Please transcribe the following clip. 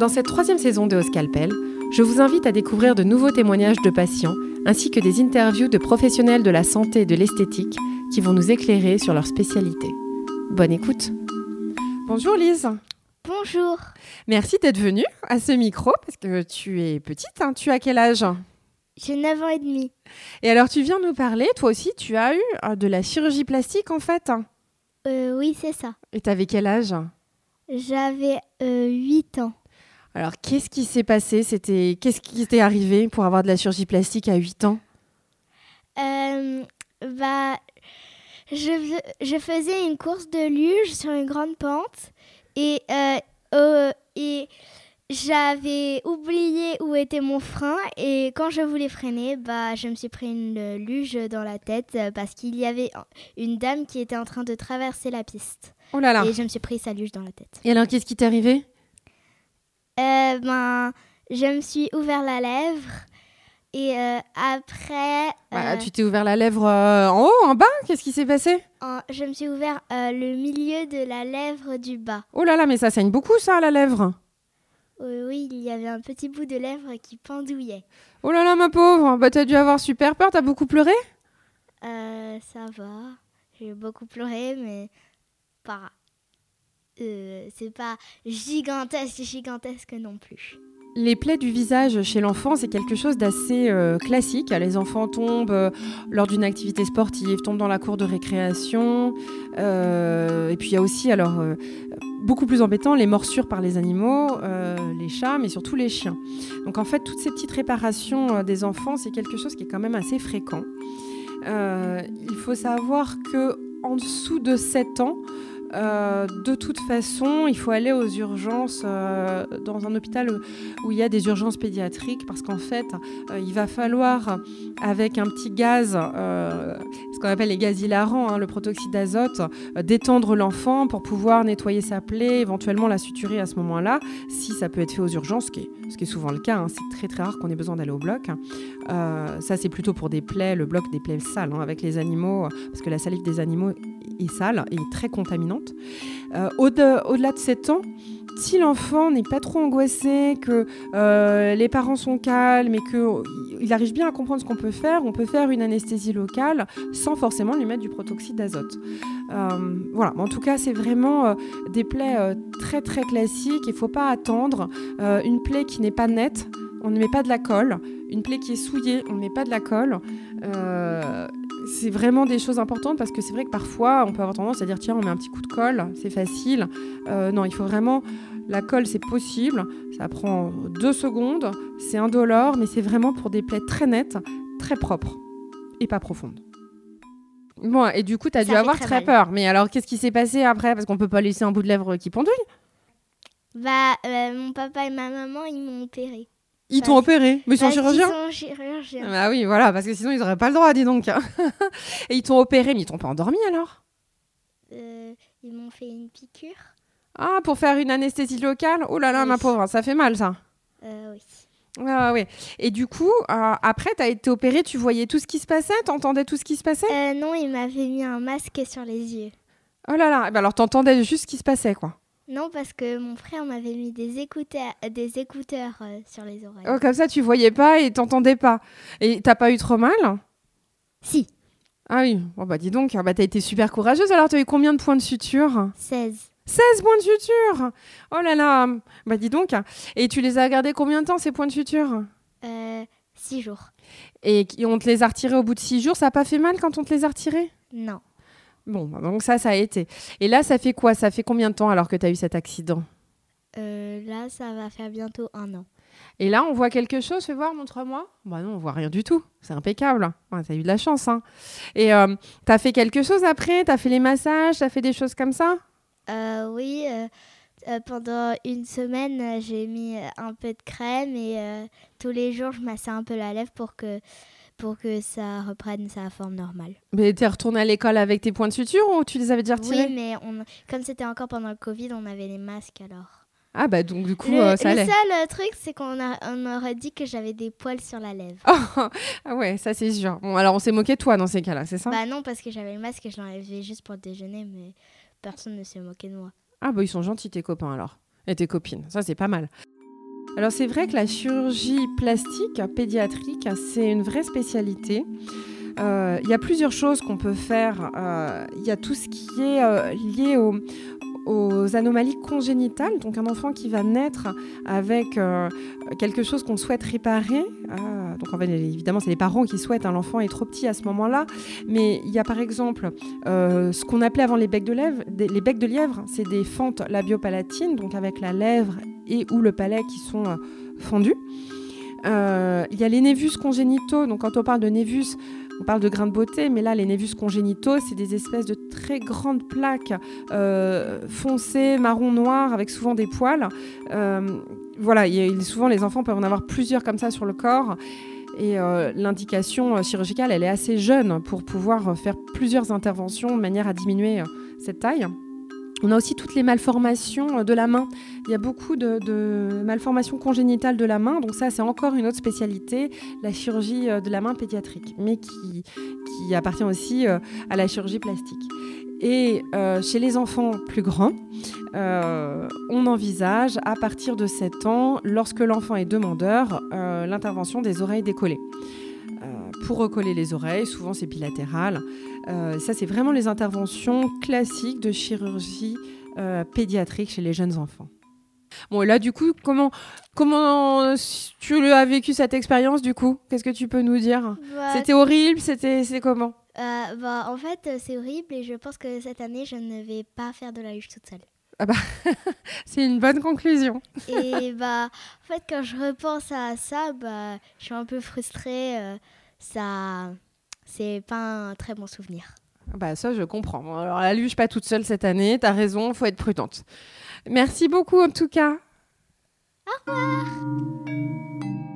Dans cette troisième saison de Scalpel, je vous invite à découvrir de nouveaux témoignages de patients ainsi que des interviews de professionnels de la santé et de l'esthétique qui vont nous éclairer sur leur spécialité. Bonne écoute. Bonjour Lise. Bonjour. Merci d'être venue à ce micro parce que tu es petite. Hein. Tu as quel âge? J'ai 9 ans et demi. Et alors tu viens nous parler, toi aussi tu as eu euh, de la chirurgie plastique en fait? Euh, oui, c'est ça. Et tu avais quel âge? J'avais euh, 8 ans. Alors qu'est-ce qui s'est passé? C'était Qu'est-ce qui t'est arrivé pour avoir de la chirurgie plastique à 8 ans? Euh, bah, je, fais- je faisais une course de luge sur une grande pente et, euh, euh, et j'avais oublié où était mon frein et quand je voulais freiner, bah, je me suis pris une luge dans la tête euh, parce qu'il y avait une dame qui était en train de traverser la piste. Oh là là. Et je me suis pris sa luge dans la tête. Et alors qu'est-ce qui t'est arrivé? Euh, ben, je me suis ouvert la lèvre et euh, après, Bah, euh, Tu t'es ouvert la lèvre euh, en haut, en bas? Qu'est-ce qui s'est passé? en- je me suis ouvert le milieu de la lèvre du bas. Oh là là, mais ça saigne beaucoup ça, la lèvre Oui, oui, il y avait un petit bout de lèvre qui pendouillait. Oh là là, ma pauvre Bah t'as dû avoir super peur, t'as beaucoup pleuré? Euh, ça va, j'ai beaucoup pleuré, mais pas. Euh, c'est pas gigantesque, gigantesque non plus. Les plaies du visage chez l'enfant, c'est quelque chose d'assez euh, classique. Les enfants tombent euh, lors d'une activité sportive, tombent dans la cour de récréation. et puis il y a aussi, alors, beaucoup plus embêtant, les morsures par les animaux, les chats, mais surtout les chiens. Donc en fait, toutes ces petites réparations des enfants, c'est quelque chose qui est quand même assez fréquent. Il faut savoir que en dessous de 7 ans, euh, de toute façon, il faut aller aux urgences euh, dans un hôpital où il y a des urgences pédiatriques parce qu'en fait, euh, il va falloir, avec un petit gaz, ce qu'on appelle les gaz hilarants, hein, le protoxyde d'azote, détendre l'enfant pour pouvoir nettoyer sa plaie, éventuellement la suturer à ce moment-là, si ça peut être fait aux urgences, ce qui est, souvent le cas. hein. C'est très très rare qu'on ait besoin d'aller au bloc. Ça, c'est plutôt pour des plaies, le bloc des plaies sales, hein, avec les animaux, parce que la salive des animaux est sale et très contaminante. Euh, au-de- Au-delà de 7 ans, si l'enfant n'est pas trop angoissé, que euh, les parents sont calmes et qu'il arrive bien à comprendre ce qu'on peut faire, on peut faire une anesthésie locale sans forcément lui mettre du protoxyde d'azote. Euh, voilà, en tout cas, c'est vraiment des plaies très très classiques. Il ne faut pas attendre. Une plaie qui n'est pas nette, on ne met pas de la colle. Une plaie qui est souillée, on ne met pas de la colle. C'est vraiment des choses importantes parce que c'est vrai que parfois on peut avoir tendance à dire tiens on met un petit coup de colle, c'est facile. Euh, non, il faut vraiment la colle, c'est possible. Ça prend deux secondes, c'est indolore, mais c'est vraiment pour des plaies très nettes, très propres et pas profondes. Bon, et du coup, tu as Ça dû avoir très peur. Mais alors, qu'est-ce qui s'est passé après? Parce qu'on peut pas laisser un bout de lèvre qui pendouille. Bah, euh, mon papa et ma maman, ils m'ont opéré. Ils Bah, t'ont opéré, mais ils sont chirurgiens sont chirurgiens. Ah oui, voilà, parce que sinon ils n'auraient pas le droit, dis donc. et ils t'ont opéré, mais ils t'ont pas endormi alors? Euh, ils m'ont fait une piqûre. Ah, pour faire une anesthésie locale? Oh là là, Oui. ma pauvre, ça fait mal ça. Euh, oui. Ouais, ouais. Et du coup, euh, après, tu as été opéré, tu voyais tout ce qui se passait? T'entendais tout ce qui se passait? Euh, non, il m'avait mis un masque sur les yeux. Oh là là, eh ben alors t'entendais juste ce qui se passait, quoi. Non, parce que mon frère m'avait mis des écouteurs, euh, des écouteurs euh, sur les oreilles. Oh, comme ça, tu voyais pas et t'entendais pas. Et t'as pas eu trop mal? Si, Ah oui, bon bah dis donc, bah, t'as été super courageuse. Alors, t'as eu combien de points de suture? 16. 16 points de suture Oh là là Bah dis donc Et tu les as gardés combien de temps, ces points de suture? Euh, 6 jours. Et on te les a retirés au bout de 6 jours, ça a pas fait mal quand on te les a retirés? Non. Bon, donc ça, ça a été. Et là, ça fait quoi? Ça fait combien de temps alors que tu as eu cet accident? Euh, là, ça va faire bientôt un an. Et là, on voit quelque chose Fais voir, montre-moi. Bah non, on voit rien du tout. C'est impeccable. Ouais, t'as eu de la chance. Hein. Et euh, t'as fait quelque chose après? T'as fait les massages? T'as fait des choses comme ça? Euh, oui, euh, pendant une semaine, j'ai mis un peu de crème et tous les jours, je massais un peu la lèvre pour que, pour que ça reprenne sa forme normale. Mais t'es retourné à l'école avec tes points de suture ou tu les avais déjà retirés Oui, mais on, comme c'était encore pendant le Covid, on avait les masques alors. Ah bah donc du coup, le euh, ça le allait. seul euh, truc, c'est qu'on on aurait dit que j'avais des poils sur la lèvre. ah ouais, ça c'est sûr. Bon, alors on s'est moqué de toi dans ces cas-là, c'est ça? Bah non, parce que j'avais le masque et je l'enlevais juste pour le déjeuner, mais personne ne s'est moqué de moi. Ah bah ils sont gentils tes copains alors. Et tes copines, ça c'est pas mal. Alors c'est vrai que la chirurgie plastique pédiatrique, c'est une vraie spécialité. Euh, il y a plusieurs choses qu'on peut faire. Euh, il y a tout ce qui est euh, lié aux anomalies congénitales, donc un enfant qui va naître avec quelque chose qu'on souhaite réparer. donc évidemment, c'est les parents qui souhaitent, hein, l'enfant est trop petit à ce moment-là. Mais il y a par exemple ce qu'on appelait avant les becs de lièvre, les becs de lièvre, c'est des fentes labiopalatines, donc avec la lèvre et ou le palais qui sont fendus. il y a les névus congénitaux, donc quand on parle de névus, on parle de grains de beauté, mais là, les névus congénitaux, c'est des espèces de très grandes plaques euh, foncées, marron-noir, avec souvent des poils. Euh, voilà, souvent les enfants peuvent en avoir plusieurs comme ça sur le corps. Et euh, l'indication chirurgicale, elle est assez jeune pour pouvoir faire plusieurs interventions de manière à diminuer cette taille. On a aussi toutes les malformations euh, de la main. Il y a beaucoup de, malformations congénitales de la main, donc ça c'est encore une autre spécialité, la chirurgie euh, de la main pédiatrique, mais qui, appartient aussi euh, à la chirurgie plastique. Et chez les enfants plus grands, on envisage à partir de 7 ans, lorsque l'enfant est demandeur, l'intervention des oreilles décollées pour recoller les oreilles, souvent c'est bilatéral. Euh, ça, c'est vraiment les interventions classiques de chirurgie euh, pédiatrique chez les jeunes enfants. Bon, là, du coup, comment, comment tu as vécu cette expérience, du coup? Qu'est-ce que tu peux nous dire? Bah, C'était horrible C'était comment? Euh, bah, En fait, c'est horrible et je pense que cette année, je ne vais pas faire de la luge toute seule. Ah bah, c'est une bonne conclusion. et bah, en fait, quand je repense à ça, bah, je suis un peu frustrée. Ça c'est pas un très bon souvenir. Bah ça, je comprends. Alors la luge pas toute seule cette année, t'as raison, faut être prudente. Merci beaucoup en tout cas. Au revoir.